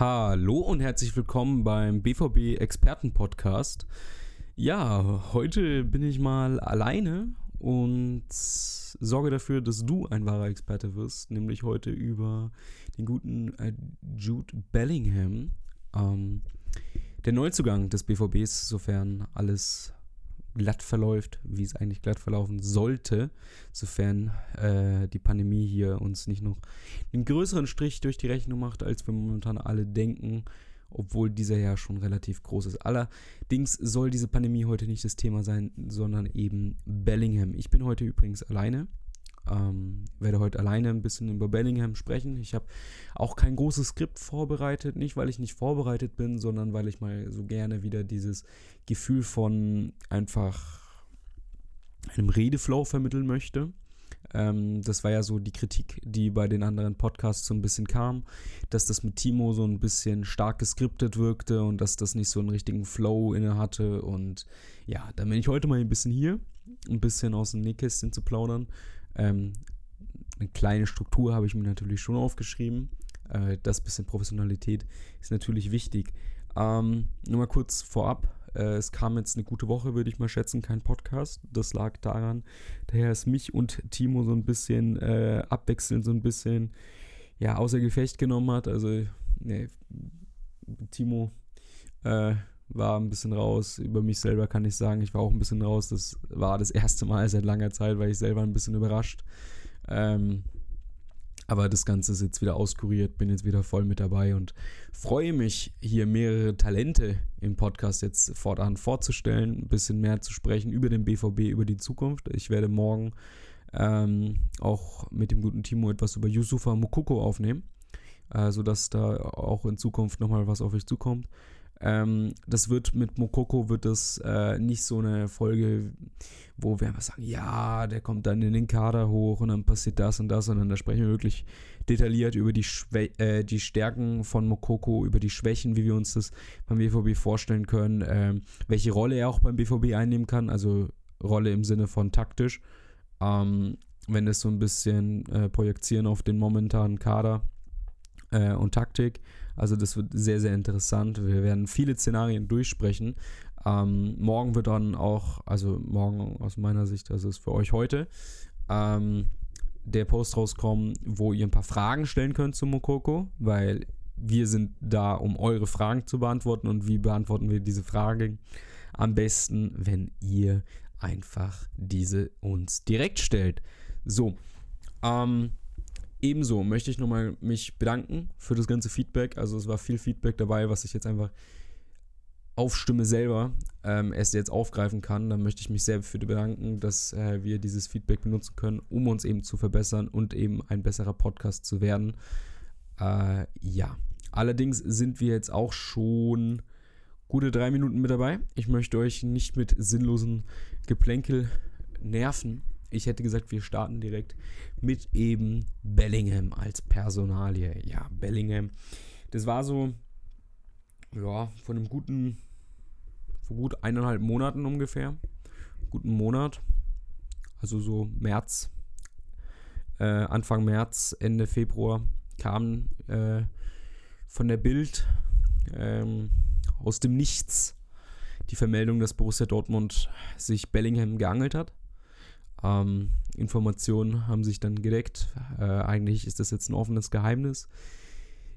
Hallo und herzlich willkommen beim BVB Experten Podcast. Ja, heute bin ich mal alleine und sorge dafür, dass du ein wahrer Experte wirst, nämlich heute über den guten äh, Jude Bellingham, ähm, der Neuzugang des BVBs, sofern alles glatt verläuft, wie es eigentlich glatt verlaufen sollte, sofern äh, die Pandemie hier uns nicht noch einen größeren Strich durch die Rechnung macht, als wir momentan alle denken, obwohl dieser ja schon relativ groß ist. Allerdings soll diese Pandemie heute nicht das Thema sein, sondern eben Bellingham. Ich bin heute übrigens alleine. Ähm, werde heute alleine ein bisschen über Bellingham sprechen. Ich habe auch kein großes Skript vorbereitet, nicht weil ich nicht vorbereitet bin, sondern weil ich mal so gerne wieder dieses Gefühl von einfach einem Redeflow vermitteln möchte. Ähm, das war ja so die Kritik, die bei den anderen Podcasts so ein bisschen kam, dass das mit Timo so ein bisschen stark geskriptet wirkte und dass das nicht so einen richtigen Flow inne hatte. Und ja, dann bin ich heute mal ein bisschen hier, ein bisschen aus dem Nähkästchen zu plaudern ähm, eine kleine Struktur habe ich mir natürlich schon aufgeschrieben. Äh, das bisschen Professionalität ist natürlich wichtig. Ähm, nur mal kurz vorab. Äh, es kam jetzt eine gute Woche, würde ich mal schätzen, kein Podcast. Das lag daran, daher ist mich und Timo so ein bisschen äh, abwechselnd, so ein bisschen ja, außer Gefecht genommen hat. Also, nee, Timo äh, war ein bisschen raus. Über mich selber kann ich sagen, ich war auch ein bisschen raus. Das war das erste Mal seit langer Zeit, weil ich selber ein bisschen überrascht. Ähm, aber das Ganze ist jetzt wieder auskuriert, bin jetzt wieder voll mit dabei und freue mich, hier mehrere Talente im Podcast jetzt fortan vorzustellen, ein bisschen mehr zu sprechen über den BVB, über die Zukunft. Ich werde morgen ähm, auch mit dem guten Timo etwas über Yusufa Mukoko aufnehmen, äh, sodass da auch in Zukunft nochmal was auf euch zukommt. Ähm, das wird mit Mokoko wird das äh, nicht so eine Folge, wo wir einfach sagen, ja, der kommt dann in den Kader hoch und dann passiert das und das, sondern da sprechen wir wirklich detailliert über die, Schwä äh, die Stärken von Mokoko, über die Schwächen, wie wir uns das beim BVB vorstellen können, ähm, welche Rolle er auch beim BVB einnehmen kann, also Rolle im Sinne von taktisch. Ähm, wenn das so ein bisschen äh, projizieren auf den momentanen Kader äh, und Taktik. Also das wird sehr, sehr interessant. Wir werden viele Szenarien durchsprechen. Ähm, morgen wird dann auch, also morgen aus meiner Sicht, also ist für euch heute, ähm, der Post rauskommen, wo ihr ein paar Fragen stellen könnt zu Mokoko, weil wir sind da, um eure Fragen zu beantworten und wie beantworten wir diese Fragen am besten, wenn ihr einfach diese uns direkt stellt. So, ähm, Ebenso möchte ich nochmal mich bedanken für das ganze Feedback. Also es war viel Feedback dabei, was ich jetzt einfach auf Stimme selber ähm, erst jetzt aufgreifen kann. Dann möchte ich mich sehr für bedanken, dass äh, wir dieses Feedback benutzen können, um uns eben zu verbessern und eben ein besserer Podcast zu werden. Äh, ja, allerdings sind wir jetzt auch schon gute drei Minuten mit dabei. Ich möchte euch nicht mit sinnlosen Geplänkel nerven. Ich hätte gesagt, wir starten direkt mit eben Bellingham als Personalie. Ja, Bellingham. Das war so, ja, von einem guten, vor gut eineinhalb Monaten ungefähr. Guten Monat. Also so März, äh, Anfang März, Ende Februar kam äh, von der Bild ähm, aus dem Nichts die Vermeldung, dass Borussia Dortmund sich Bellingham geangelt hat. Ähm, Informationen haben sich dann gedeckt. Äh, eigentlich ist das jetzt ein offenes Geheimnis.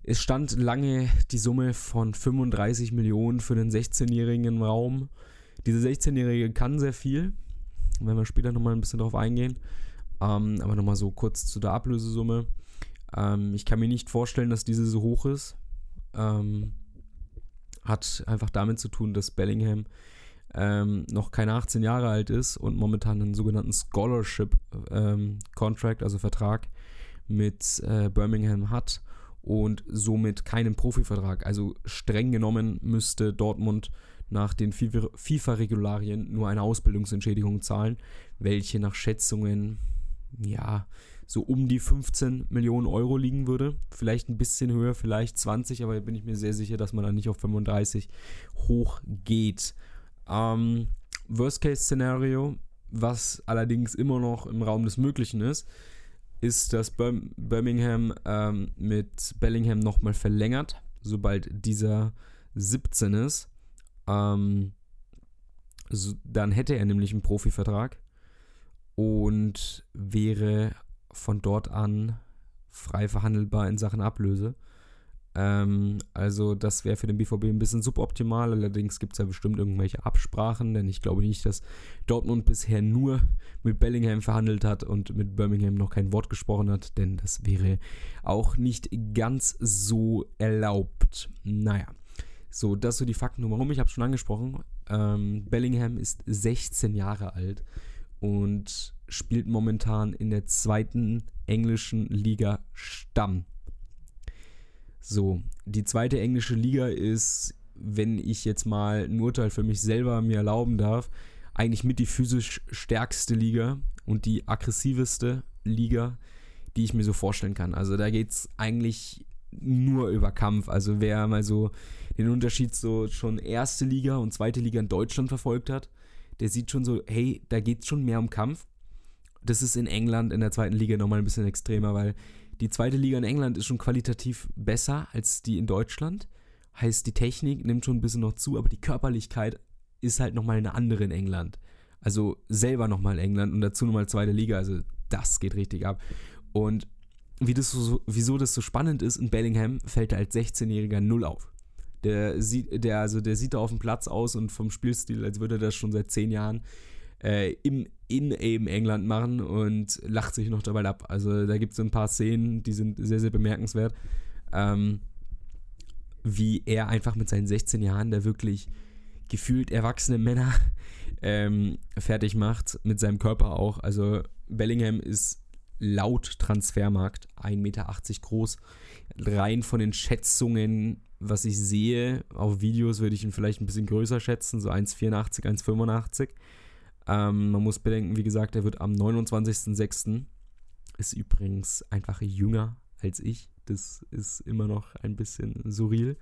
Es stand lange die Summe von 35 Millionen für den 16-Jährigen im Raum. Diese 16-Jährige kann sehr viel. Wenn wir später nochmal ein bisschen drauf eingehen. Ähm, aber nochmal so kurz zu der Ablösesumme. Ähm, ich kann mir nicht vorstellen, dass diese so hoch ist. Ähm, hat einfach damit zu tun, dass Bellingham ähm, noch keine 18 Jahre alt ist und momentan einen sogenannten Scholarship ähm, Contract, also Vertrag mit äh, Birmingham hat und somit keinen Profivertrag. Also streng genommen müsste Dortmund nach den FIFA-Regularien nur eine Ausbildungsentschädigung zahlen, welche nach Schätzungen ja so um die 15 Millionen Euro liegen würde. Vielleicht ein bisschen höher, vielleicht 20, aber bin ich mir sehr sicher, dass man dann nicht auf 35 hochgeht. Ähm, Worst-Case-Szenario, was allerdings immer noch im Raum des Möglichen ist, ist, dass Bir Birmingham ähm, mit Bellingham nochmal verlängert, sobald dieser 17 ist. Ähm, so, dann hätte er nämlich einen Profivertrag und wäre von dort an frei verhandelbar in Sachen Ablöse. Ähm, also das wäre für den BVB ein bisschen suboptimal. Allerdings gibt es ja bestimmt irgendwelche Absprachen, denn ich glaube nicht, dass Dortmund bisher nur mit Bellingham verhandelt hat und mit Birmingham noch kein Wort gesprochen hat, denn das wäre auch nicht ganz so erlaubt. Naja, so, das so die Fakten warum. Ich habe schon angesprochen. Ähm, Bellingham ist 16 Jahre alt und spielt momentan in der zweiten englischen Liga Stamm. So, die zweite englische Liga ist, wenn ich jetzt mal ein Urteil für mich selber mir erlauben darf, eigentlich mit die physisch stärkste Liga und die aggressiveste Liga, die ich mir so vorstellen kann. Also da geht es eigentlich nur über Kampf. Also wer mal so den Unterschied so schon erste Liga und zweite Liga in Deutschland verfolgt hat, der sieht schon so, hey, da geht es schon mehr um Kampf. Das ist in England in der zweiten Liga nochmal ein bisschen extremer, weil die zweite Liga in England ist schon qualitativ besser als die in Deutschland. Heißt, die Technik nimmt schon ein bisschen noch zu, aber die Körperlichkeit ist halt nochmal eine andere in England. Also selber nochmal in England und dazu nochmal zweite Liga. Also das geht richtig ab. Und wie das so, wieso das so spannend ist, in Bellingham fällt er als 16-Jähriger null auf. Der sieht, der, also der sieht da auf dem Platz aus und vom Spielstil, als würde er das schon seit zehn Jahren äh, im, in eben England machen und lacht sich noch dabei ab. Also da gibt es ein paar Szenen, die sind sehr, sehr bemerkenswert. Ähm, wie er einfach mit seinen 16 Jahren da wirklich gefühlt erwachsene Männer ähm, fertig macht, mit seinem Körper auch. Also Bellingham ist laut Transfermarkt 1,80 Meter groß. Rein von den Schätzungen, was ich sehe, auf Videos würde ich ihn vielleicht ein bisschen größer schätzen, so 1,84, 1,85. Ähm, man muss bedenken, wie gesagt, er wird am 29.06. ist übrigens einfach jünger als ich. Das ist immer noch ein bisschen surreal.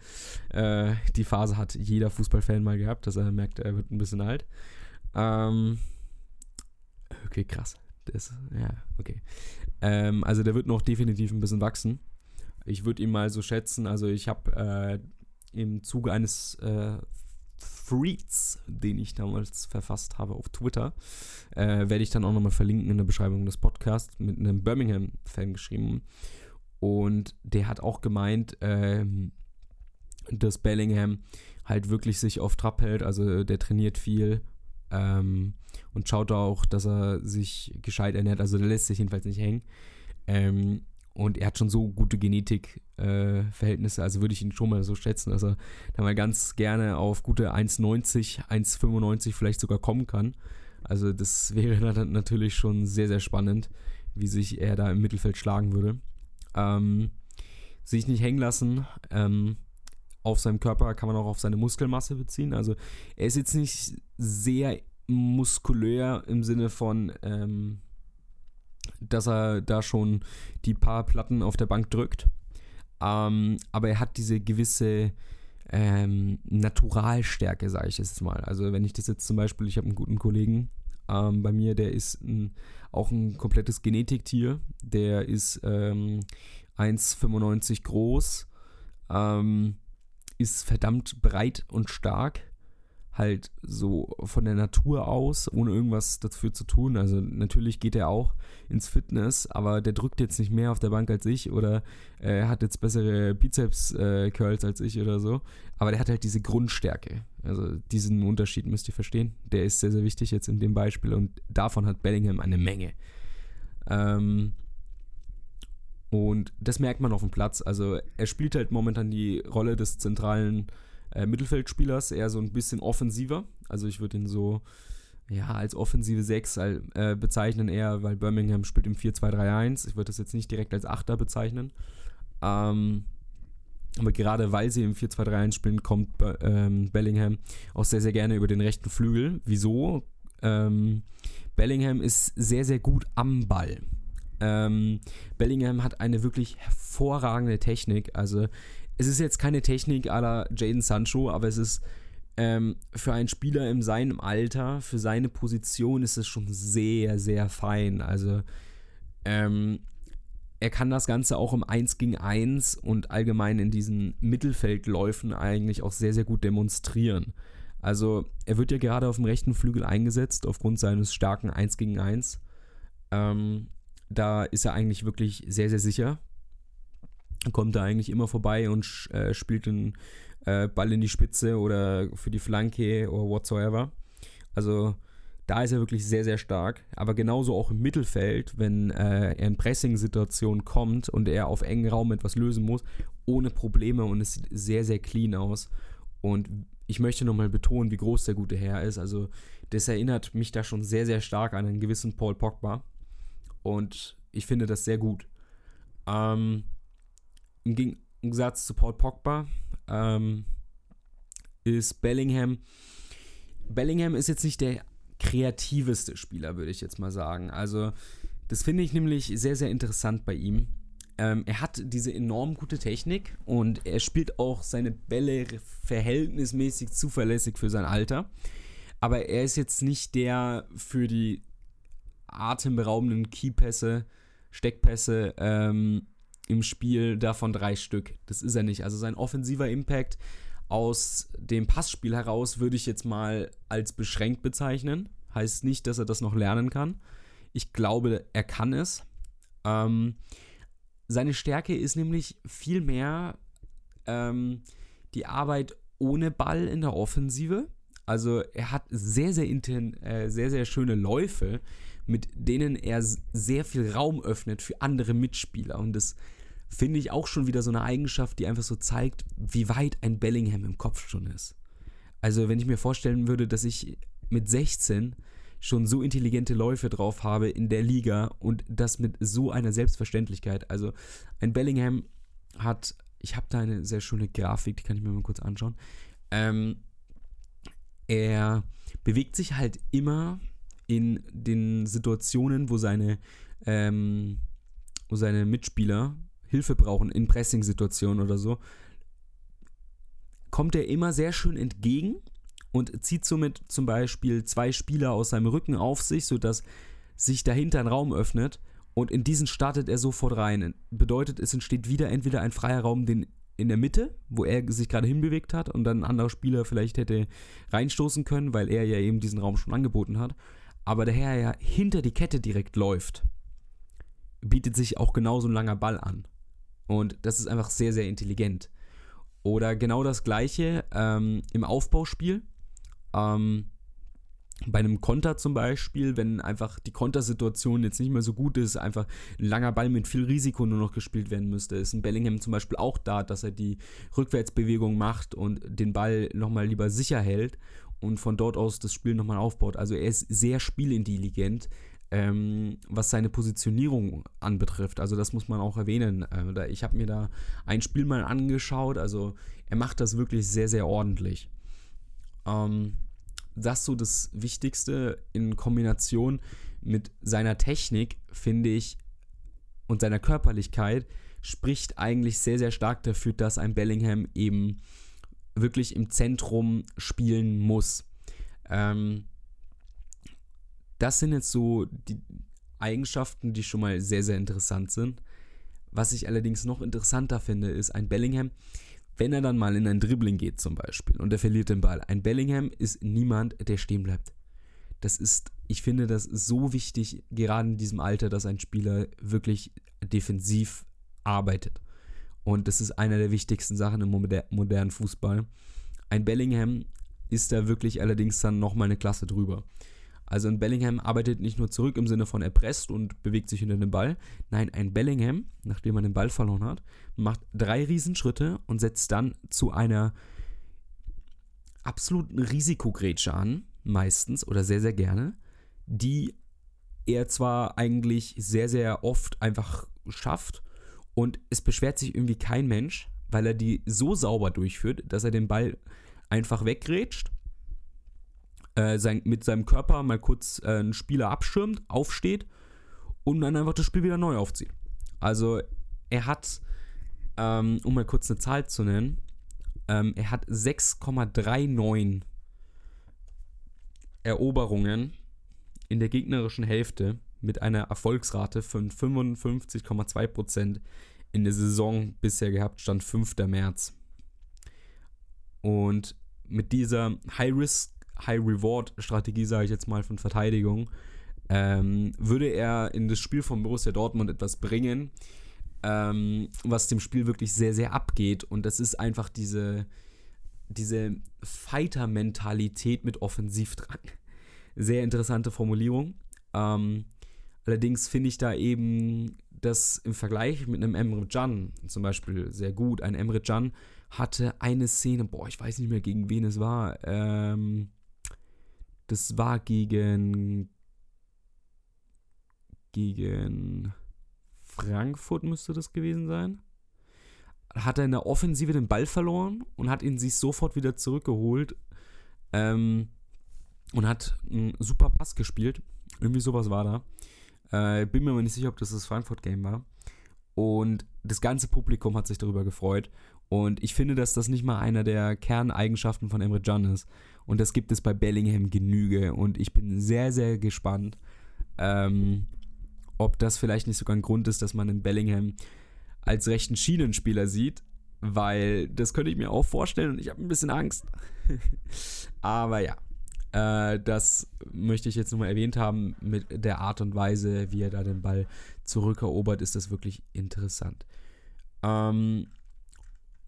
Äh, die Phase hat jeder Fußballfan mal gehabt, dass er merkt, er wird ein bisschen alt. Ähm, okay, krass. Das, ja, okay. Ähm, also der wird noch definitiv ein bisschen wachsen. Ich würde ihn mal so schätzen, also ich habe äh, im Zuge eines äh, Threads, den ich damals verfasst habe auf Twitter, äh, werde ich dann auch nochmal verlinken in der Beschreibung des Podcasts, mit einem Birmingham-Fan geschrieben. Und der hat auch gemeint, ähm, dass Bellingham halt wirklich sich auf Trab hält, also der trainiert viel ähm, und schaut auch, dass er sich gescheit ernährt. Also der lässt sich jedenfalls nicht hängen. Ähm, und er hat schon so gute Genetikverhältnisse, äh, also würde ich ihn schon mal so schätzen, dass er da mal ganz gerne auf gute 1,90, 1,95 vielleicht sogar kommen kann. Also das wäre dann natürlich schon sehr, sehr spannend, wie sich er da im Mittelfeld schlagen würde. Ähm, sich nicht hängen lassen. Ähm, auf seinem Körper kann man auch auf seine Muskelmasse beziehen. Also er ist jetzt nicht sehr muskulär im Sinne von, ähm, dass er da schon die paar Platten auf der Bank drückt. Ähm, aber er hat diese gewisse ähm, Naturalstärke, sage ich jetzt mal. Also wenn ich das jetzt zum Beispiel, ich habe einen guten Kollegen ähm, bei mir, der ist ein, auch ein komplettes Genetiktier. Der ist 1,95 ähm, groß, ähm, ist verdammt breit und stark halt so von der Natur aus, ohne irgendwas dafür zu tun. Also natürlich geht er auch ins Fitness, aber der drückt jetzt nicht mehr auf der Bank als ich oder äh, hat jetzt bessere Bizeps-Curls äh, als ich oder so. Aber der hat halt diese Grundstärke. Also diesen Unterschied müsst ihr verstehen. Der ist sehr, sehr wichtig jetzt in dem Beispiel und davon hat Bellingham eine Menge. Ähm, und das merkt man auf dem Platz. Also er spielt halt momentan die Rolle des zentralen äh, Mittelfeldspielers, eher so ein bisschen offensiver. Also ich würde ihn so ja, als offensive 6 äh, bezeichnen, eher, weil Birmingham spielt im 4-2-3-1. Ich würde das jetzt nicht direkt als Achter bezeichnen. Ähm, aber gerade weil sie im 4-2-3-1 spielen, kommt ähm, Bellingham auch sehr, sehr gerne über den rechten Flügel. Wieso? Ähm, Bellingham ist sehr, sehr gut am Ball. Ähm, Bellingham hat eine wirklich hervorragende Technik. Also es ist jetzt keine Technik la Jaden Sancho, aber es ist ähm, für einen Spieler in seinem Alter, für seine Position ist es schon sehr, sehr fein. Also ähm, er kann das Ganze auch im 1 gegen 1 und allgemein in diesen Mittelfeldläufen eigentlich auch sehr, sehr gut demonstrieren. Also er wird ja gerade auf dem rechten Flügel eingesetzt aufgrund seines starken 1 gegen 1. Ähm, da ist er eigentlich wirklich sehr, sehr sicher. Kommt da eigentlich immer vorbei und äh, spielt den äh, Ball in die Spitze oder für die Flanke oder whatsoever. Also da ist er wirklich sehr, sehr stark. Aber genauso auch im Mittelfeld, wenn äh, er in Pressing-Situationen kommt und er auf engen Raum etwas lösen muss, ohne Probleme und es sieht sehr, sehr clean aus. Und ich möchte nochmal betonen, wie groß der gute Herr ist. Also, das erinnert mich da schon sehr, sehr stark an einen gewissen Paul Pogba. Und ich finde das sehr gut. Ähm, Im Gegensatz zu Paul Pogba ähm, ist Bellingham. Bellingham ist jetzt nicht der kreativeste Spieler, würde ich jetzt mal sagen. Also, das finde ich nämlich sehr, sehr interessant bei ihm. Ähm, er hat diese enorm gute Technik und er spielt auch seine Bälle verhältnismäßig zuverlässig für sein Alter. Aber er ist jetzt nicht der für die atemberaubenden Keypässe, Steckpässe ähm, im Spiel, davon drei Stück. Das ist er nicht. Also sein offensiver Impact aus dem Passspiel heraus würde ich jetzt mal als beschränkt bezeichnen. Heißt nicht, dass er das noch lernen kann. Ich glaube, er kann es. Ähm, seine Stärke ist nämlich vielmehr ähm, die Arbeit ohne Ball in der Offensive. Also er hat sehr, sehr, äh, sehr, sehr schöne Läufe, mit denen er sehr viel Raum öffnet für andere Mitspieler. Und das finde ich auch schon wieder so eine Eigenschaft, die einfach so zeigt, wie weit ein Bellingham im Kopf schon ist. Also wenn ich mir vorstellen würde, dass ich mit 16 schon so intelligente Läufe drauf habe in der Liga und das mit so einer Selbstverständlichkeit. Also ein Bellingham hat, ich habe da eine sehr schöne Grafik, die kann ich mir mal kurz anschauen. Ähm, er bewegt sich halt immer in den Situationen, wo seine, ähm, wo seine Mitspieler Hilfe brauchen, in Pressing-Situationen oder so, kommt er immer sehr schön entgegen und zieht somit zum Beispiel zwei Spieler aus seinem Rücken auf sich, sodass sich dahinter ein Raum öffnet und in diesen startet er sofort rein. Bedeutet, es entsteht wieder entweder ein freier Raum den in der Mitte, wo er sich gerade hinbewegt hat und dann ein anderer Spieler vielleicht hätte reinstoßen können, weil er ja eben diesen Raum schon angeboten hat. Aber daher ja hinter die Kette direkt läuft, bietet sich auch genauso ein langer Ball an. Und das ist einfach sehr, sehr intelligent. Oder genau das gleiche ähm, im Aufbauspiel. Ähm, bei einem Konter zum Beispiel, wenn einfach die Kontersituation jetzt nicht mehr so gut ist, einfach ein langer Ball mit viel Risiko nur noch gespielt werden müsste, ist ein Bellingham zum Beispiel auch da, dass er die Rückwärtsbewegung macht und den Ball nochmal lieber sicher hält und von dort aus das Spiel nochmal aufbaut. Also er ist sehr spielintelligent, ähm, was seine Positionierung anbetrifft. Also das muss man auch erwähnen. Äh, ich habe mir da ein Spiel mal angeschaut, also er macht das wirklich sehr, sehr ordentlich. Ähm, das so das Wichtigste in Kombination mit seiner Technik, finde ich, und seiner Körperlichkeit, spricht eigentlich sehr, sehr stark dafür, dass ein Bellingham eben wirklich im Zentrum spielen muss. Ähm, das sind jetzt so die Eigenschaften, die schon mal sehr, sehr interessant sind. Was ich allerdings noch interessanter finde, ist ein Bellingham, wenn er dann mal in ein Dribbling geht zum Beispiel und er verliert den Ball. Ein Bellingham ist niemand, der stehen bleibt. Das ist, ich finde das so wichtig, gerade in diesem Alter, dass ein Spieler wirklich defensiv arbeitet. Und das ist einer der wichtigsten Sachen im modernen Fußball. Ein Bellingham ist da wirklich allerdings dann nochmal eine Klasse drüber. Also ein Bellingham arbeitet nicht nur zurück im Sinne von er presst und bewegt sich hinter dem Ball. Nein, ein Bellingham, nachdem er den Ball verloren hat, macht drei Riesenschritte und setzt dann zu einer absoluten Risikogrätsche an, meistens oder sehr, sehr gerne, die er zwar eigentlich sehr, sehr oft einfach schafft und es beschwert sich irgendwie kein Mensch, weil er die so sauber durchführt, dass er den Ball einfach weggrätscht äh, sein, mit seinem Körper mal kurz äh, einen Spieler abschirmt, aufsteht und dann einfach das Spiel wieder neu aufzieht. Also er hat, ähm, um mal kurz eine Zahl zu nennen, ähm, er hat 6,39 Eroberungen in der gegnerischen Hälfte mit einer Erfolgsrate von 55,2% in der Saison bisher gehabt, stand 5. März. Und mit dieser High-Risk, High-Reward-Strategie, sage ich jetzt mal, von Verteidigung, ähm, würde er in das Spiel von Borussia Dortmund etwas bringen, ähm, was dem Spiel wirklich sehr, sehr abgeht. Und das ist einfach diese, diese Fighter-Mentalität mit Offensivdrang. Sehr interessante Formulierung. Ähm, allerdings finde ich da eben das im Vergleich mit einem Emre Can zum Beispiel sehr gut. Ein Emre Can hatte eine Szene, boah, ich weiß nicht mehr gegen wen es war. Ähm, das war gegen gegen Frankfurt müsste das gewesen sein. Hat er in der Offensive den Ball verloren und hat ihn sich sofort wieder zurückgeholt ähm, und hat einen super Pass gespielt. Irgendwie sowas war da. Äh, bin mir aber nicht sicher, ob das das Frankfurt-Game war. Und das ganze Publikum hat sich darüber gefreut. Und ich finde, dass das nicht mal einer der Kerneigenschaften von Emre Can ist. Und das gibt es bei Bellingham Genüge. Und ich bin sehr, sehr gespannt, ähm, ob das vielleicht nicht sogar ein Grund ist, dass man in Bellingham als rechten Schienenspieler sieht, weil das könnte ich mir auch vorstellen und ich habe ein bisschen Angst. Aber ja, äh, das möchte ich jetzt nur mal erwähnt haben. Mit der Art und Weise, wie er da den Ball zurückerobert, ist das wirklich interessant. Ähm,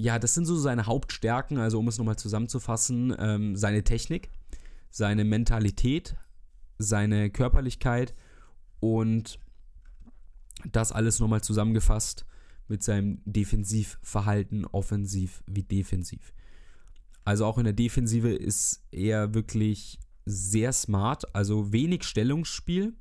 ja, das sind so seine Hauptstärken, also um es nochmal zusammenzufassen, ähm, seine Technik, seine Mentalität, seine Körperlichkeit und das alles nochmal zusammengefasst mit seinem Defensivverhalten, offensiv wie defensiv. Also auch in der Defensive ist er wirklich sehr smart, also wenig Stellungsspiel,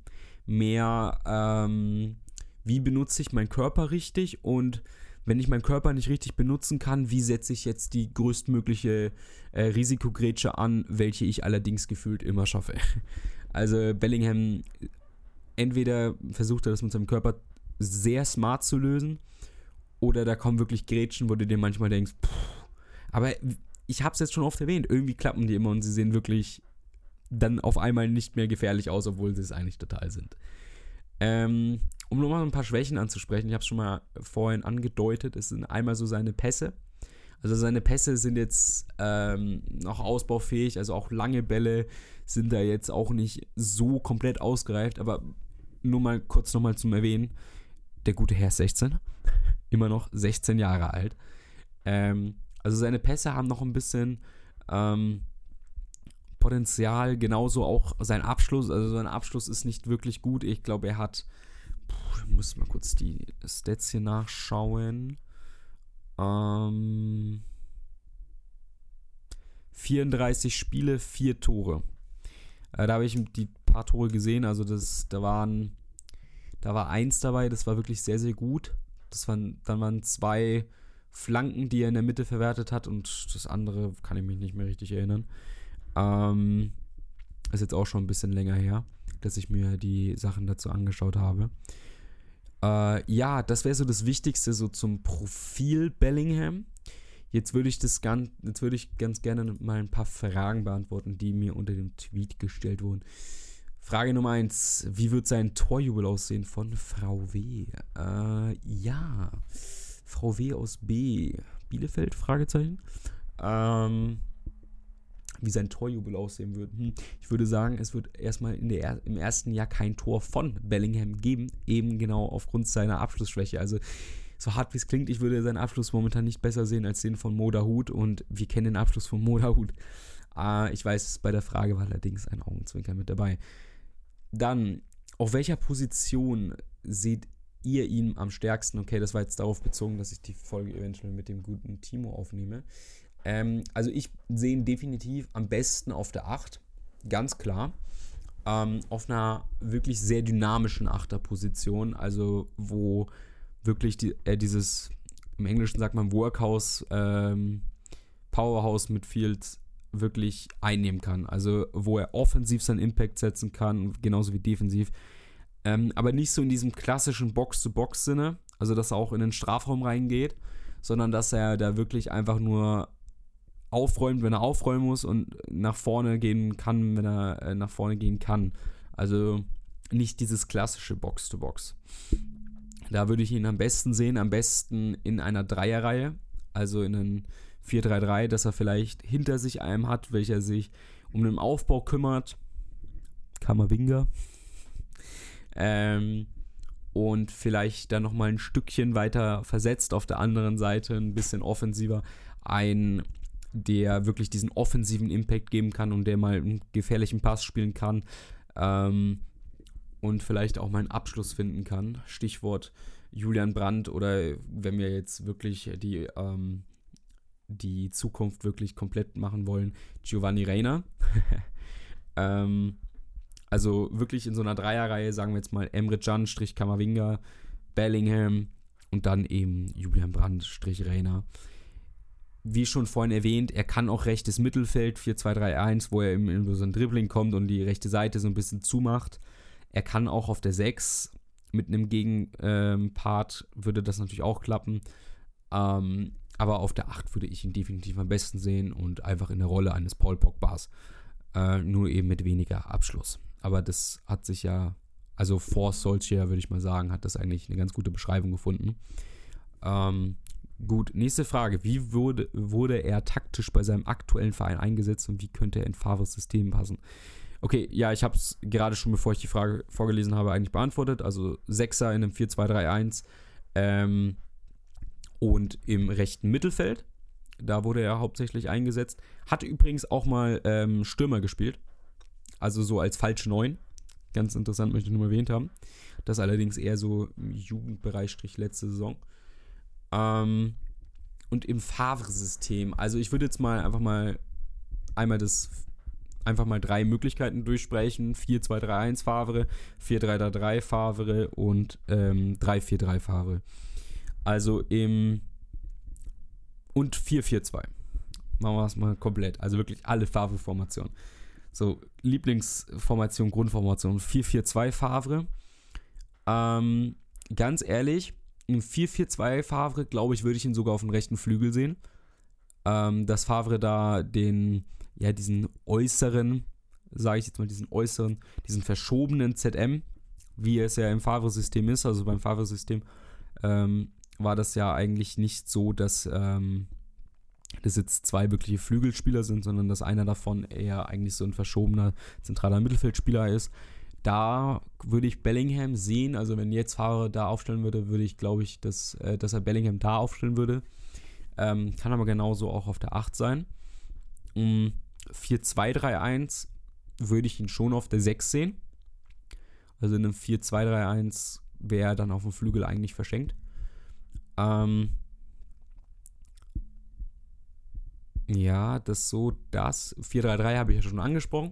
mehr ähm, wie benutze ich meinen Körper richtig und wenn ich meinen Körper nicht richtig benutzen kann, wie setze ich jetzt die größtmögliche äh, Risikogrätsche an, welche ich allerdings gefühlt immer schaffe. Also Bellingham entweder versucht er das mit seinem Körper sehr smart zu lösen. Oder da kommen wirklich Grätschen, wo du dir manchmal denkst, pff, aber ich habe es jetzt schon oft erwähnt, irgendwie klappen die immer und sie sehen wirklich dann auf einmal nicht mehr gefährlich aus, obwohl sie es eigentlich total sind. Ähm, um nochmal ein paar Schwächen anzusprechen, ich habe es schon mal vorhin angedeutet, es sind einmal so seine Pässe. Also seine Pässe sind jetzt ähm, noch ausbaufähig, also auch lange Bälle sind da jetzt auch nicht so komplett ausgereift, aber nur mal kurz nochmal zum Erwähnen der gute Herr ist 16. Immer noch 16 Jahre alt. Ähm, also seine Pässe haben noch ein bisschen ähm, Potenzial, genauso auch sein Abschluss. Also sein Abschluss ist nicht wirklich gut. Ich glaube, er hat. Muss mal kurz die Stats hier nachschauen. Ähm, 34 Spiele, 4 Tore. Äh, da habe ich die paar Tore gesehen. Also das, da waren da war eins dabei, das war wirklich sehr, sehr gut. Das waren, dann waren zwei Flanken, die er in der Mitte verwertet hat und das andere kann ich mich nicht mehr richtig erinnern. Ähm, ist jetzt auch schon ein bisschen länger her, dass ich mir die Sachen dazu angeschaut habe. Äh, ja, das wäre so das Wichtigste so zum Profil Bellingham. Jetzt würde ich das ganz, jetzt würde ich ganz gerne mal ein paar Fragen beantworten, die mir unter dem Tweet gestellt wurden. Frage Nummer 1. Wie wird sein Torjubel aussehen von Frau W? Äh, ja. Frau W aus B. Bielefeld? Fragezeichen. Ähm, wie sein Torjubel aussehen wird. Hm. Ich würde sagen, es wird erstmal der, im ersten Jahr kein Tor von Bellingham geben, eben genau aufgrund seiner Abschlussschwäche. Also so hart wie es klingt, ich würde seinen Abschluss momentan nicht besser sehen als den von Moda Hut und wir kennen den Abschluss von Moda Hut. Äh, ich weiß, bei der Frage war allerdings ein Augenzwinker mit dabei. Dann, auf welcher Position seht ihr ihn am stärksten? Okay, das war jetzt darauf bezogen, dass ich die Folge eventuell mit dem guten Timo aufnehme. Ähm, also ich sehe ihn definitiv am besten auf der 8, ganz klar. Ähm, auf einer wirklich sehr dynamischen Achterposition, also wo wirklich die, äh, dieses, im Englischen sagt man Workhouse, ähm, Powerhouse Midfield wirklich einnehmen kann. Also wo er offensiv seinen Impact setzen kann, genauso wie defensiv. Ähm, aber nicht so in diesem klassischen Box-to-Box-Sinne, also dass er auch in den Strafraum reingeht, sondern dass er da wirklich einfach nur aufräumt, wenn er aufräumen muss und nach vorne gehen kann, wenn er äh, nach vorne gehen kann. Also nicht dieses klassische Box-to-Box. Da würde ich ihn am besten sehen, am besten in einer Dreierreihe, also in einem 4-3-3, dass er vielleicht hinter sich einem hat, welcher sich um den Aufbau kümmert. Kammerwinger. Ähm, und vielleicht dann nochmal ein Stückchen weiter versetzt auf der anderen Seite, ein bisschen offensiver, ein, der wirklich diesen offensiven Impact geben kann und der mal einen gefährlichen Pass spielen kann ähm, und vielleicht auch mal einen Abschluss finden kann. Stichwort Julian Brandt oder wenn wir jetzt wirklich die, ähm, die Zukunft wirklich komplett machen wollen, Giovanni Reina. ähm, also wirklich in so einer Dreierreihe, sagen wir jetzt mal Emre Can, Strich Kamavinga, Bellingham und dann eben Julian Brandt, Strich Reina. Wie schon vorhin erwähnt, er kann auch rechtes Mittelfeld 4-2-3-1, wo er in so ein Dribbling kommt und die rechte Seite so ein bisschen zumacht. Er kann auch auf der 6 mit einem Gegenpart ähm, würde das natürlich auch klappen. Ähm, aber auf der 8 würde ich ihn definitiv am besten sehen und einfach in der Rolle eines Paul Pogbas. Äh, nur eben mit weniger Abschluss. Aber das hat sich ja, also vor Solskjaer würde ich mal sagen, hat das eigentlich eine ganz gute Beschreibung gefunden. Ähm, gut, nächste Frage. Wie wurde, wurde er taktisch bei seinem aktuellen Verein eingesetzt und wie könnte er in Favres System passen? Okay, ja, ich habe es gerade schon, bevor ich die Frage vorgelesen habe, eigentlich beantwortet. Also Sechser in einem 4-2-3-1 ähm, und im rechten Mittelfeld. Da wurde er hauptsächlich eingesetzt. Hat übrigens auch mal ähm, Stürmer gespielt. Also so als falsche 9. Ganz interessant, möchte ich nur erwähnt haben. Das allerdings eher so im Jugendbereich strich letzte Saison. Ähm, und im Favre-System. Also ich würde jetzt mal einfach mal einmal das einfach mal drei Möglichkeiten durchsprechen. 4-2-3-1 Favre, 4-3-3 Favre und ähm, 3-4-3 Favre. Also im und 4-4-2. Machen wir es mal komplett. Also wirklich alle Favre-Formationen. So, Lieblingsformation, Grundformation, 4-4-2 Favre. Ähm, ganz ehrlich, im 4-4-2 Favre, glaube ich, würde ich ihn sogar auf dem rechten Flügel sehen. Ähm, dass Favre da den, ja, diesen äußeren, sage ich jetzt mal, diesen äußeren, diesen verschobenen ZM, wie es ja im Favre-System ist, also beim Favre-System, ähm, war das ja eigentlich nicht so, dass ähm, das jetzt zwei wirkliche Flügelspieler sind, sondern dass einer davon eher eigentlich so ein verschobener zentraler Mittelfeldspieler ist. Da würde ich Bellingham sehen, also wenn jetzt Fahrer da aufstellen würde, würde ich, glaube ich, dass, äh, dass er Bellingham da aufstellen würde. Ähm, kann aber genauso auch auf der 8 sein. Um 4-2-3-1 würde ich ihn schon auf der 6 sehen. Also in einem 4-2-3-1 wäre er dann auf dem Flügel eigentlich verschenkt. Ähm, Ja, das so, das. 4-3-3 habe ich ja schon angesprochen.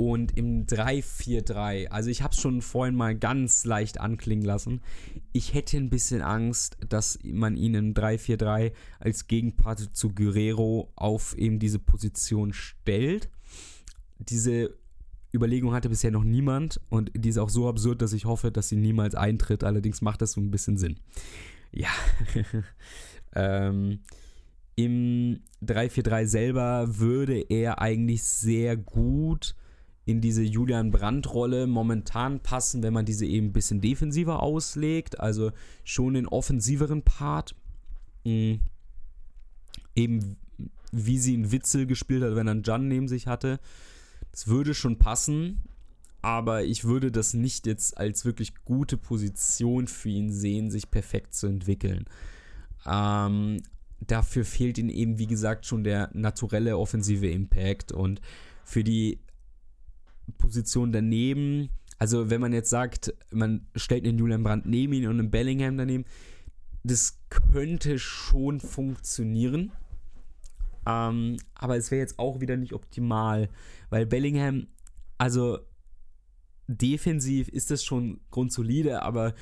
Und im 3-4-3, also ich habe es schon vorhin mal ganz leicht anklingen lassen. Ich hätte ein bisschen Angst, dass man ihn im 3-4-3 als Gegenpart zu Guerrero auf eben diese Position stellt. Diese Überlegung hatte bisher noch niemand und die ist auch so absurd, dass ich hoffe, dass sie niemals eintritt. Allerdings macht das so ein bisschen Sinn. Ja. ähm, im 343 selber würde er eigentlich sehr gut in diese Julian Brandt-Rolle momentan passen, wenn man diese eben ein bisschen defensiver auslegt, also schon den offensiveren Part. Mhm. Eben wie sie in Witzel gespielt hat, wenn er einen Jan neben sich hatte. Das würde schon passen, aber ich würde das nicht jetzt als wirklich gute Position für ihn sehen, sich perfekt zu entwickeln. Ähm, dafür fehlt ihnen eben, wie gesagt, schon der naturelle offensive Impact. Und für die Position daneben, also wenn man jetzt sagt, man stellt einen Julian Brandt neben ihn und einen Bellingham daneben, das könnte schon funktionieren. Ähm, aber es wäre jetzt auch wieder nicht optimal, weil Bellingham, also defensiv ist das schon grundsolide, aber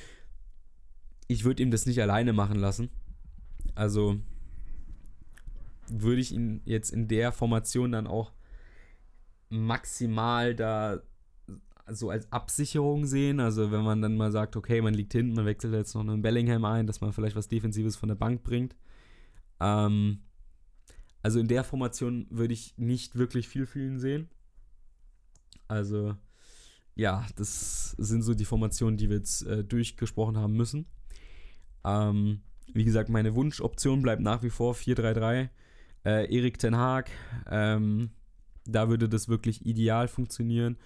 ich würde ihm das nicht alleine machen lassen. Also würde ich ihn jetzt in der Formation dann auch maximal da so als Absicherung sehen. Also wenn man dann mal sagt, okay, man liegt hinten, man wechselt jetzt noch einen Bellingham ein, dass man vielleicht was Defensives von der Bank bringt. Ähm, also in der Formation würde ich nicht wirklich viel für sehen. Also ja, das sind so die Formationen, die wir jetzt äh, durchgesprochen haben müssen. Ähm, wie gesagt, meine Wunschoption bleibt nach wie vor 4-3-3. Äh, Erik Ten Haag, ähm, da würde das wirklich ideal funktionieren.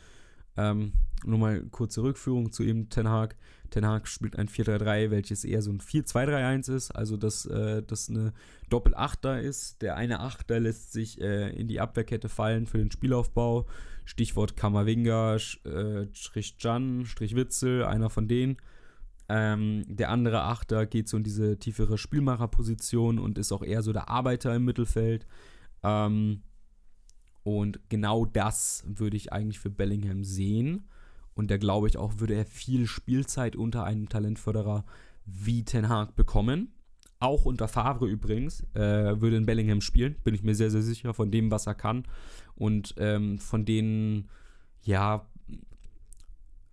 Ähm, nur mal kurze Rückführung zu eben Ten Hag. Ten Hag spielt ein 4-3-3, welches eher so ein 4-2-3-1 ist, also dass äh, das eine Doppel-Achter ist. Der eine Achter lässt sich äh, in die Abwehrkette fallen für den Spielaufbau. Stichwort Kamavinga, äh, Strich Jan, Strich Witzel, einer von denen. Ähm, der andere Achter geht so in diese tiefere Spielmacherposition und ist auch eher so der Arbeiter im Mittelfeld. Ähm, und genau das würde ich eigentlich für Bellingham sehen. Und da glaube ich auch, würde er viel Spielzeit unter einem Talentförderer wie Ten Hag bekommen. Auch unter Favre übrigens, äh, würde in Bellingham spielen, bin ich mir sehr, sehr sicher, von dem, was er kann. Und ähm, von den, ja,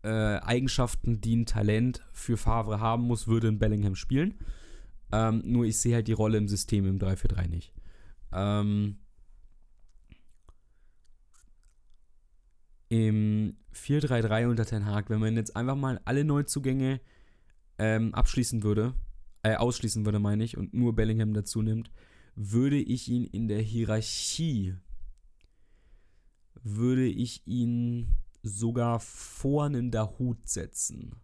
äh, Eigenschaften, die ein Talent für Favre haben muss, würde in Bellingham spielen. Ähm, nur ich sehe halt die Rolle im System im 3-4-3 nicht. Ähm, im 4-3-3 unter Ten Hag, wenn man jetzt einfach mal alle Neuzugänge ähm, abschließen würde, äh, ausschließen würde, meine ich, und nur Bellingham dazu nimmt, würde ich ihn in der Hierarchie, würde ich ihn sogar vorn in der Hut setzen.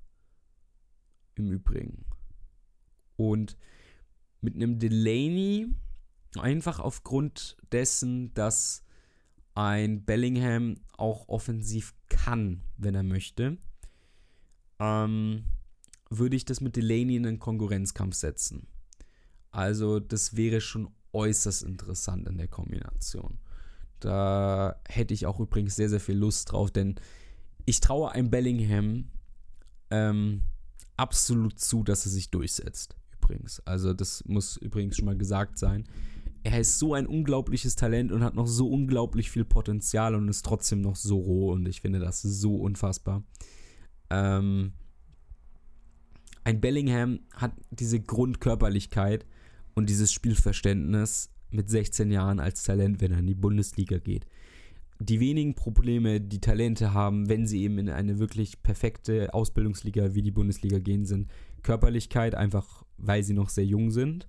Im Übrigen. Und mit einem Delaney, einfach aufgrund dessen, dass ein Bellingham auch offensiv kann, wenn er möchte, ähm, würde ich das mit Delaney in einen Konkurrenzkampf setzen. Also das wäre schon äußerst interessant in der Kombination. Da hätte ich auch übrigens sehr, sehr viel Lust drauf, denn ich traue einem Bellingham ähm, absolut zu, dass er sich durchsetzt. Übrigens. Also das muss übrigens schon mal gesagt sein er ist so ein unglaubliches Talent und hat noch so unglaublich viel Potenzial und ist trotzdem noch so roh und ich finde das so unfassbar. Ähm, ein Bellingham hat diese Grundkörperlichkeit und dieses Spielverständnis mit 16 Jahren als Talent, wenn er in die Bundesliga geht. Die wenigen Probleme, die Talente haben, wenn sie eben in eine wirklich perfekte Ausbildungsliga wie die Bundesliga gehen, sind Körperlichkeit, einfach weil sie noch sehr jung sind.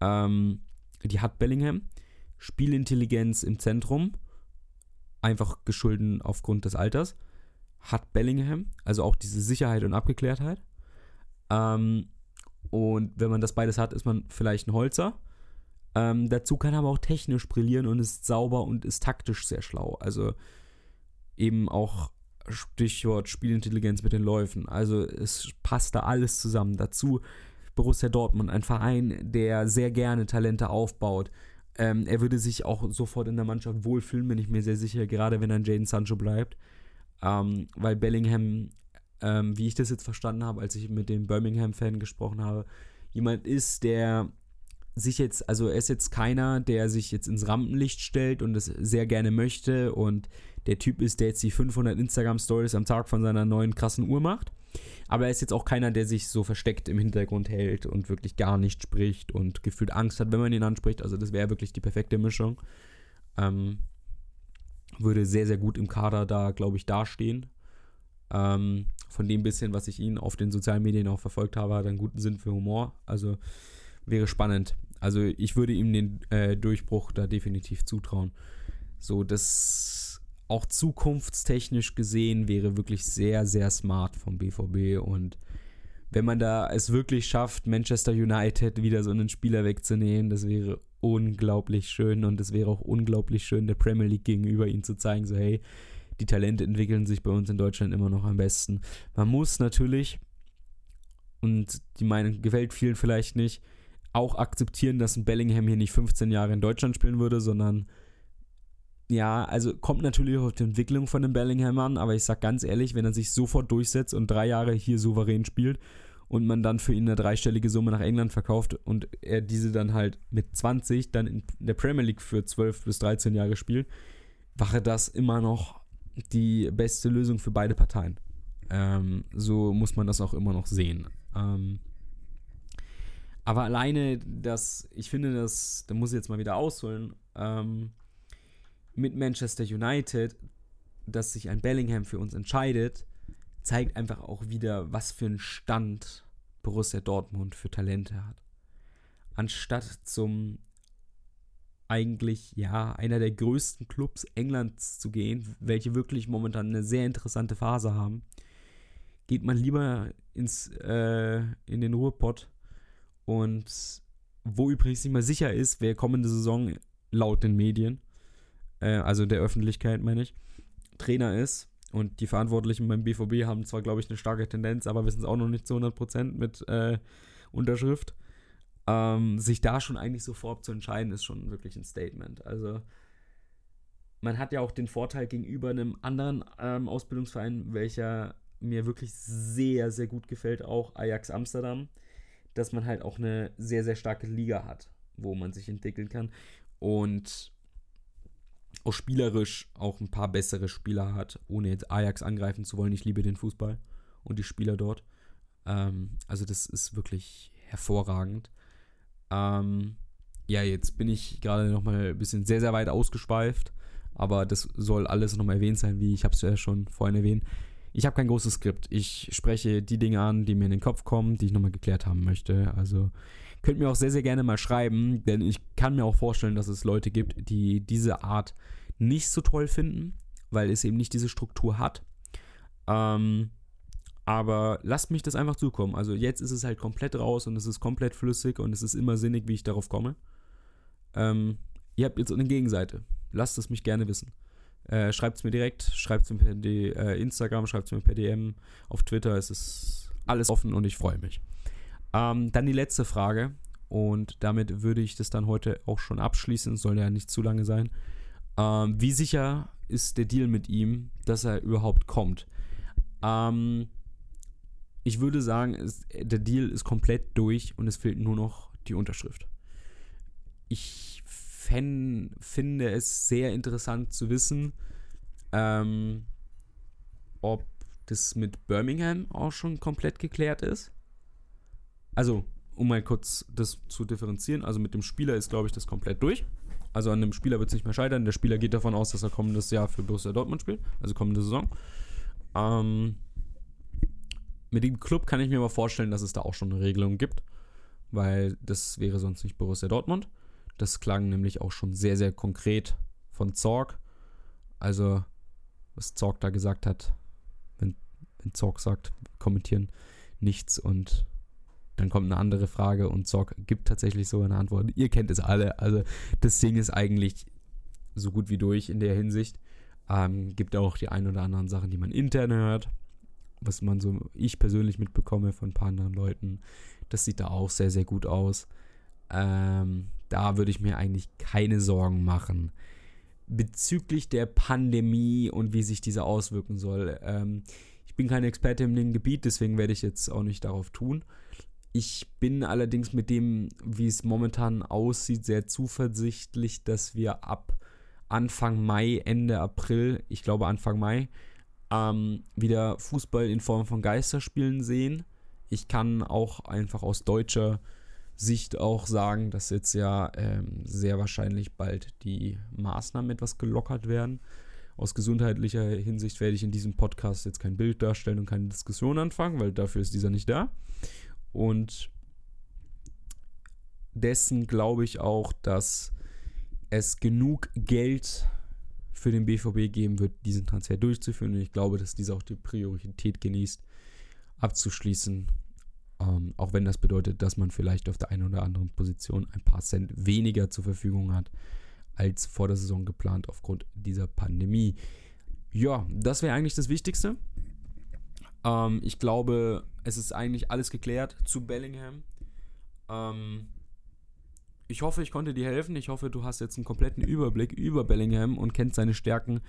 Ähm, die hat Bellingham. Spielintelligenz im Zentrum, einfach geschulden aufgrund des Alters, hat Bellingham, also auch diese Sicherheit und Abgeklärtheit. Ähm, und wenn man das beides hat, ist man vielleicht ein Holzer. Ähm, dazu kann er aber auch technisch brillieren und ist sauber und ist taktisch sehr schlau. Also eben auch Stichwort Spielintelligenz mit den Läufen. Also es passt da alles zusammen. Dazu Borussia Dortmund, ein Verein, der sehr gerne Talente aufbaut. Ähm, er würde sich auch sofort in der Mannschaft wohlfühlen, bin ich mir sehr sicher, gerade wenn er Jaden Sancho bleibt. Ähm, weil Bellingham, ähm, wie ich das jetzt verstanden habe, als ich mit dem Birmingham-Fan gesprochen habe, jemand ist, der sich jetzt, also er ist jetzt keiner, der sich jetzt ins Rampenlicht stellt und es sehr gerne möchte und der Typ ist, der jetzt die 500 Instagram-Stories am Tag von seiner neuen krassen Uhr macht. Aber er ist jetzt auch keiner, der sich so versteckt im Hintergrund hält und wirklich gar nicht spricht und gefühlt Angst hat, wenn man ihn anspricht. Also das wäre wirklich die perfekte Mischung. Ähm, würde sehr, sehr gut im Kader da, glaube ich, dastehen. Ähm, von dem bisschen, was ich ihn auf den sozialen Medien auch verfolgt habe, hat einen guten Sinn für Humor. Also wäre spannend. Also ich würde ihm den äh, Durchbruch da definitiv zutrauen. So, das auch zukunftstechnisch gesehen wäre wirklich sehr, sehr smart vom BVB. Und wenn man da es wirklich schafft, Manchester United wieder so einen Spieler wegzunehmen, das wäre unglaublich schön. Und es wäre auch unglaublich schön, der Premier League gegenüber ihnen zu zeigen, so hey, die Talente entwickeln sich bei uns in Deutschland immer noch am besten. Man muss natürlich, und die Meinung gefällt vielen vielleicht nicht, auch akzeptieren, dass ein Bellingham hier nicht 15 Jahre in Deutschland spielen würde, sondern ja, also kommt natürlich auf die Entwicklung von dem Bellingham an, aber ich sag ganz ehrlich, wenn er sich sofort durchsetzt und drei Jahre hier souverän spielt und man dann für ihn eine dreistellige Summe nach England verkauft und er diese dann halt mit 20 dann in der Premier League für 12 bis 13 Jahre spielt, wäre das immer noch die beste Lösung für beide Parteien. Ähm, so muss man das auch immer noch sehen. Ähm, aber alleine das, ich finde das, da muss ich jetzt mal wieder ausholen, ähm, mit Manchester United, dass sich ein Bellingham für uns entscheidet, zeigt einfach auch wieder, was für einen Stand Borussia Dortmund für Talente hat. Anstatt zum eigentlich, ja, einer der größten Clubs Englands zu gehen, welche wirklich momentan eine sehr interessante Phase haben, geht man lieber ins, äh, in den Ruhrpott und wo übrigens nicht mal sicher ist, wer kommende Saison laut den Medien, äh, also der Öffentlichkeit meine ich, Trainer ist. Und die Verantwortlichen beim BVB haben zwar, glaube ich, eine starke Tendenz, aber wissen es auch noch nicht zu 100% mit äh, Unterschrift. Ähm, sich da schon eigentlich sofort zu entscheiden, ist schon wirklich ein Statement. Also man hat ja auch den Vorteil gegenüber einem anderen ähm, Ausbildungsverein, welcher mir wirklich sehr, sehr gut gefällt, auch Ajax Amsterdam, dass man halt auch eine sehr, sehr starke Liga hat, wo man sich entwickeln kann und auch spielerisch auch ein paar bessere Spieler hat, ohne jetzt Ajax angreifen zu wollen. Ich liebe den Fußball und die Spieler dort. Ähm, also das ist wirklich hervorragend. Ähm, ja, jetzt bin ich gerade nochmal ein bisschen sehr, sehr weit ausgeschweift, aber das soll alles nochmal erwähnt sein, wie ich habe es ja schon vorhin erwähnt. Ich habe kein großes Skript. Ich spreche die Dinge an, die mir in den Kopf kommen, die ich nochmal geklärt haben möchte. Also könnt mir auch sehr, sehr gerne mal schreiben, denn ich kann mir auch vorstellen, dass es Leute gibt, die diese Art nicht so toll finden, weil es eben nicht diese Struktur hat. Ähm, aber lasst mich das einfach zukommen. Also jetzt ist es halt komplett raus und es ist komplett flüssig und es ist immer sinnig, wie ich darauf komme. Ähm, ihr habt jetzt eine Gegenseite. Lasst es mich gerne wissen. Äh, schreibt es mir direkt, schreibt es mir per D äh, Instagram, schreibt es mir per DM, auf Twitter. Es ist alles offen und ich freue mich. Ähm, dann die letzte Frage und damit würde ich das dann heute auch schon abschließen. Soll ja nicht zu lange sein. Ähm, wie sicher ist der Deal mit ihm, dass er überhaupt kommt? Ähm, ich würde sagen, es, der Deal ist komplett durch und es fehlt nur noch die Unterschrift. Ich fänd, finde es sehr interessant zu wissen, ähm, ob das mit Birmingham auch schon komplett geklärt ist. Also, um mal kurz das zu differenzieren, also mit dem Spieler ist, glaube ich, das komplett durch. Also an dem Spieler wird es nicht mehr scheitern. Der Spieler geht davon aus, dass er kommendes Jahr für Borussia Dortmund spielt, also kommende Saison. Ähm, mit dem Club kann ich mir aber vorstellen, dass es da auch schon eine Regelung gibt, weil das wäre sonst nicht Borussia Dortmund. Das klang nämlich auch schon sehr, sehr konkret von Zorg. Also, was Zorg da gesagt hat, wenn, wenn Zorg sagt, kommentieren nichts und dann kommt eine andere Frage und Zorg gibt tatsächlich so eine Antwort. Ihr kennt es alle. Also, das Ding ist eigentlich so gut wie durch in der Hinsicht. Ähm, gibt auch die ein oder anderen Sachen, die man intern hört was man so, ich persönlich mitbekomme von ein paar anderen Leuten, das sieht da auch sehr, sehr gut aus. Ähm, da würde ich mir eigentlich keine Sorgen machen. Bezüglich der Pandemie und wie sich diese auswirken soll. Ähm, ich bin kein Experte dem Gebiet, deswegen werde ich jetzt auch nicht darauf tun. Ich bin allerdings mit dem, wie es momentan aussieht, sehr zuversichtlich, dass wir ab Anfang Mai, Ende April, ich glaube Anfang Mai, ähm, wieder Fußball in Form von Geisterspielen sehen. Ich kann auch einfach aus deutscher Sicht auch sagen, dass jetzt ja ähm, sehr wahrscheinlich bald die Maßnahmen etwas gelockert werden. Aus gesundheitlicher Hinsicht werde ich in diesem Podcast jetzt kein Bild darstellen und keine Diskussion anfangen, weil dafür ist dieser nicht da. Und dessen glaube ich auch, dass es genug Geld für den BVB geben wird, diesen Transfer durchzuführen. Und ich glaube, dass dieser auch die Priorität genießt, abzuschließen. Ähm, auch wenn das bedeutet, dass man vielleicht auf der einen oder anderen Position ein paar Cent weniger zur Verfügung hat, als vor der Saison geplant aufgrund dieser Pandemie. Ja, das wäre eigentlich das Wichtigste. Ähm, ich glaube, es ist eigentlich alles geklärt zu Bellingham. Ähm, ich hoffe, ich konnte dir helfen. Ich hoffe, du hast jetzt einen kompletten Überblick über Bellingham und kennst seine Stärken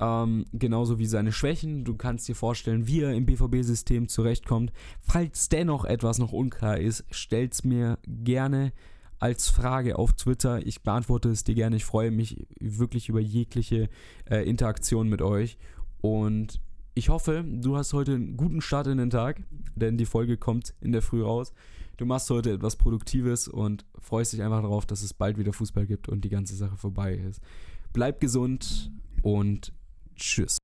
ähm, genauso wie seine Schwächen. Du kannst dir vorstellen, wie er im BVB-System zurechtkommt. Falls dennoch etwas noch unklar ist, stell's mir gerne als Frage auf Twitter. Ich beantworte es dir gerne. Ich freue mich wirklich über jegliche äh, Interaktion mit euch. Und ich hoffe, du hast heute einen guten Start in den Tag, denn die Folge kommt in der Früh raus du machst heute etwas Produktives und freust dich einfach darauf, dass es bald wieder Fußball gibt und die ganze Sache vorbei ist. Bleib gesund und tschüss.